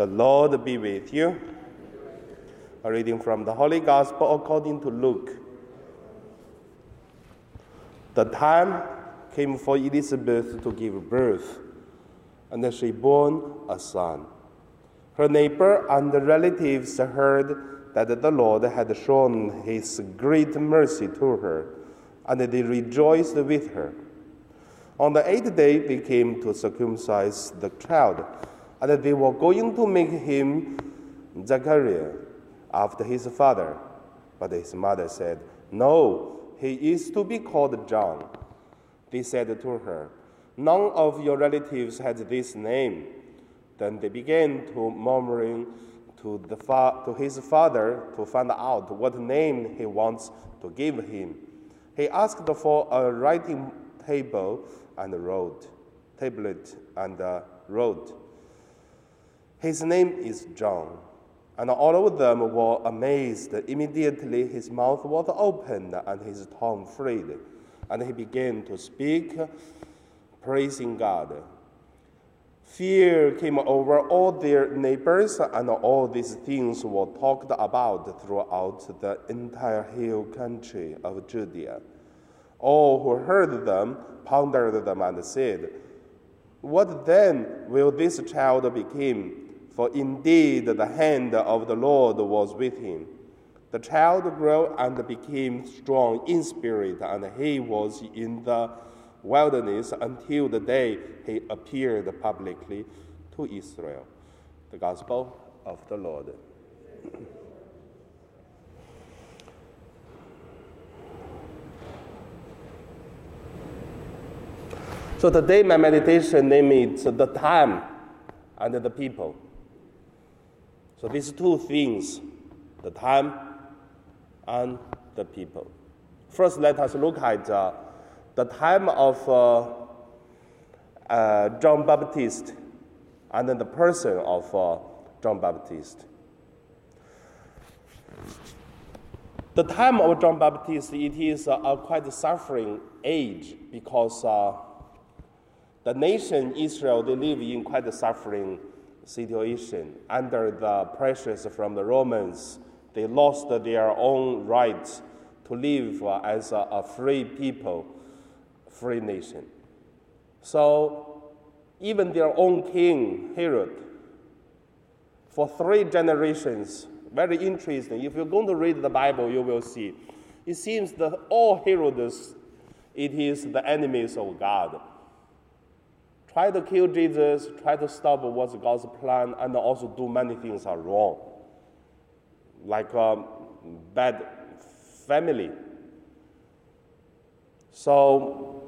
The Lord be with you. A reading from the Holy Gospel according to Luke. The time came for Elizabeth to give birth, and she bore a son. Her neighbor and relatives heard that the Lord had shown his great mercy to her, and they rejoiced with her. On the eighth day, they came to circumcise the child, and they were going to make him Zachariah after his father. But his mother said, No, he is to be called John. They said to her, None of your relatives has this name. Then they began to murmuring to, the fa- to his father to find out what name he wants to give him. He asked for a writing table and wrote, tablet and uh, wrote. His name is John. And all of them were amazed. Immediately his mouth was opened and his tongue freed. And he began to speak, praising God. Fear came over all their neighbors, and all these things were talked about throughout the entire hill country of Judea. All who heard them pondered them and said, What then will this child become? For indeed the hand of the Lord was with him. The child grew and became strong in spirit, and he was in the wilderness until the day he appeared publicly to Israel. The Gospel of the Lord. So today my meditation name is the time and the people. So these two things, the time and the people. First, let us look at uh, the time of uh, uh, John Baptist and then the person of uh, John Baptist. The time of John Baptist, it is a quite suffering age because uh, the nation Israel, they live in quite a suffering situation. Under the pressures from the Romans, they lost their own rights to live uh, as a, a free people, free nation. So, even their own king, Herod, for three generations, very interesting. If you're going to read the Bible, you will see. It seems that all Herods, it is the enemies of God try to kill Jesus, try to stop what's God's plan, and also do many things are wrong, like um, bad family. So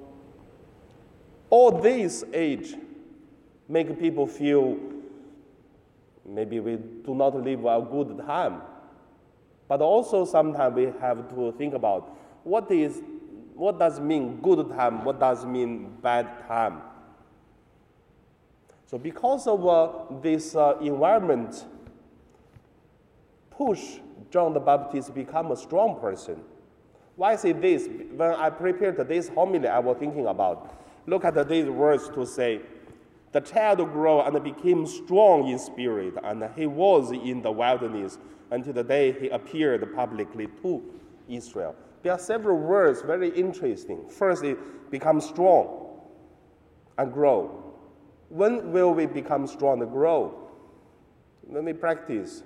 all this age make people feel maybe we do not live a good time. But also sometimes we have to think about what is what does mean good time, what does mean bad time. So because of uh, this uh, environment push John the Baptist to become a strong person. Why say this? When I prepared this homily, I was thinking about, look at these words to say, the child grew and became strong in spirit, and he was in the wilderness until the day he appeared publicly to Israel. There are several words very interesting. First, it becomes strong and grow. When will we become strong and grow? When we practice.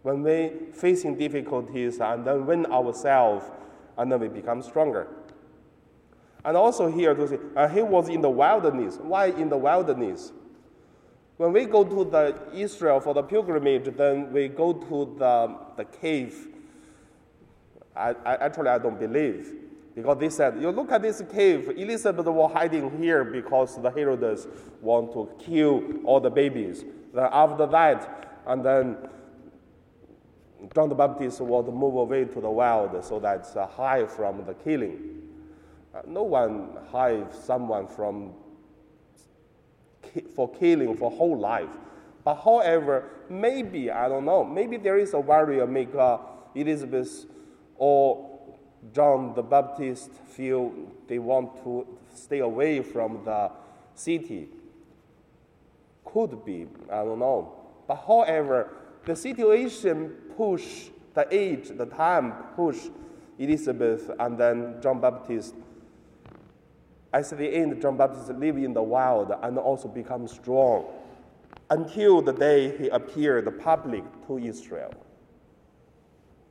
When we facing difficulties and then win ourselves, and then we become stronger. And also here to say, uh, he was in the wilderness. Why in the wilderness? When we go to the Israel for the pilgrimage, then we go to the, the cave. I, I, actually, I don't believe. Because they said, you look at this cave, Elizabeth was hiding here because the Herods want to kill all the babies. Then after that, and then John the Baptist was move away to the wild so that's uh, hide from the killing. Uh, no one hide someone from for killing for whole life. But however, maybe, I don't know, maybe there is a warrior make uh, Elizabeth or John the Baptist feel they want to stay away from the city. Could be, I don't know. But however, the situation push the age, the time push Elizabeth and then John Baptist. At the end, John Baptist live in the wild and also become strong until the day he appeared public to Israel.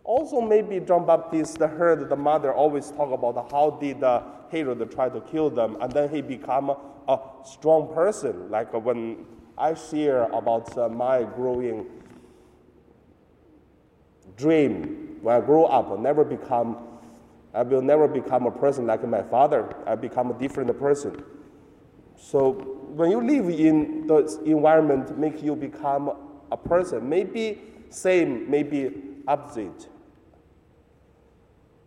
Also, maybe John Baptist heard the mother always talk about how did uh, Herod try to kill them, and then he become a strong person. Like when I share about uh, my growing dream when I grow up, never become, I will never become a person like my father. I become a different person. So when you live in the environment, make you become a person. Maybe same, maybe opposite.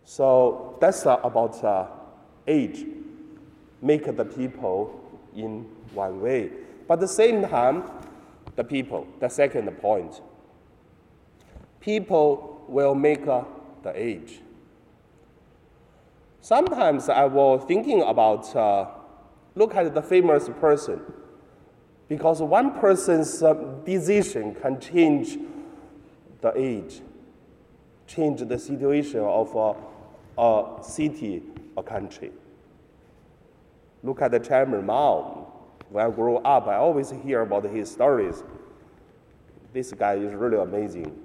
So that's uh, about uh, age. Make the people in one way. But at the same time, the people, the second point. People will make uh, the age. Sometimes I was thinking about uh, look at the famous person because one person's uh, decision can change the age, change the situation of a city or country. Look at the Chairman Mao. When I grew up, I always hear about his stories. This guy is really amazing.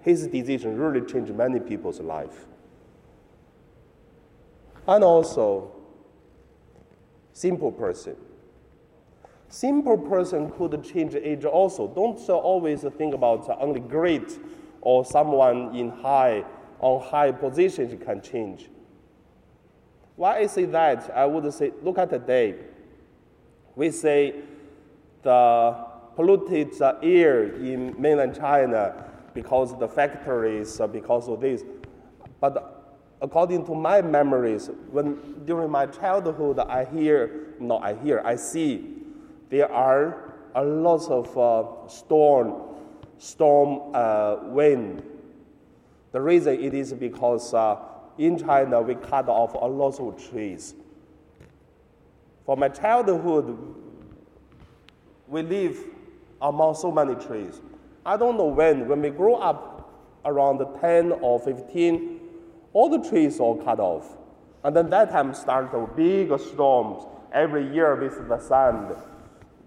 His decision really changed many people's life. And also, simple person. Simple person could change age also. Don't always think about only great or someone in high on high positions can change. Why I say that? I would say, look at today. We say the polluted air in mainland China because the factories, because of this. But according to my memories, when during my childhood, I hear, no, I hear, I see there are a lot of uh, storm, storm uh, wind the reason it is because uh, in China we cut off a lot of trees. For my childhood, we live among so many trees. I don't know when, when we grow up around 10 or 15, all the trees are cut off. And then that time start the big storms every year with the sand,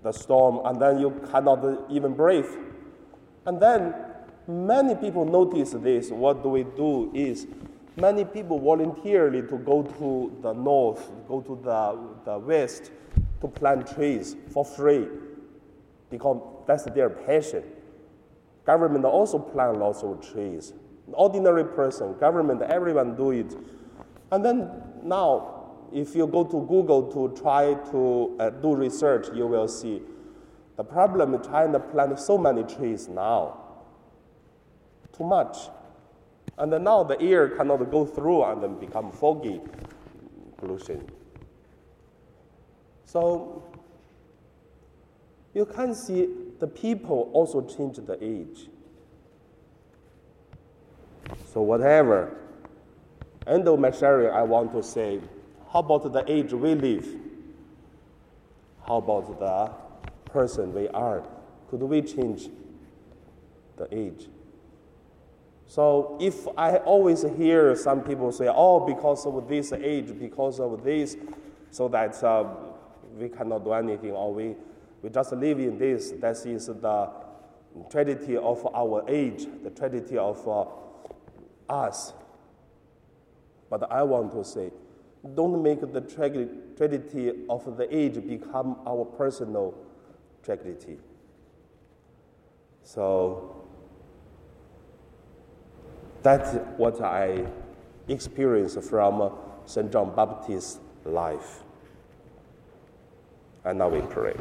the storm, and then you cannot even breathe. And then many people notice this. What do we do is many people voluntarily to go to the north, go to the, the west to plant trees for free because that's their passion. Government also plant lots of trees. Ordinary person, government, everyone do it. And then now, if you go to Google to try to uh, do research, you will see the problem China plant so many trees now too much. And now the air cannot go through and then become foggy pollution. So you can see the people also change the age. So whatever, end of my sharing, I want to say, how about the age we live? How about the person we are? Could we change the age? So if I always hear some people say, oh, because of this age, because of this, so that uh, we cannot do anything, or we, we just live in this, that is the tragedy of our age, the tragedy of uh, us. But I want to say, don't make the tragedy of the age become our personal tragedy. So that's what I experienced from St. John Baptist's life. And now we pray.